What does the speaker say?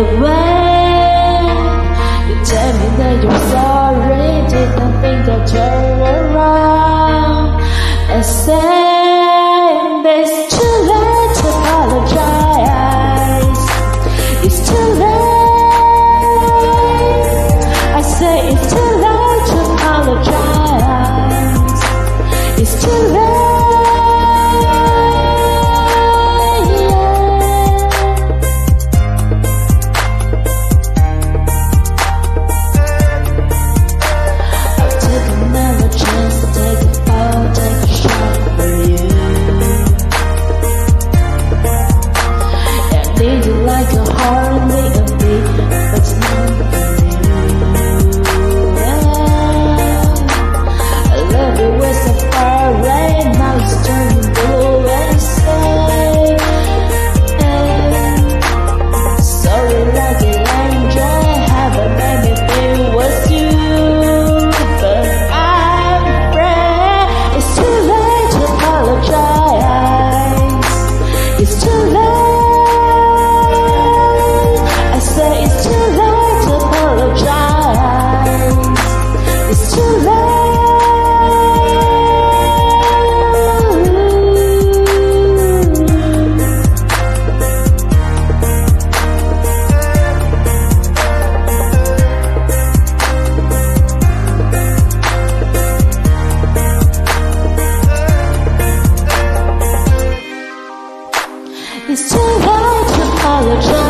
You tell me that you're sorry, didn't think I'd turn around and say too late to apologize. It's too late. I say it's too late to apologize. It's too late. It's too late to apologize.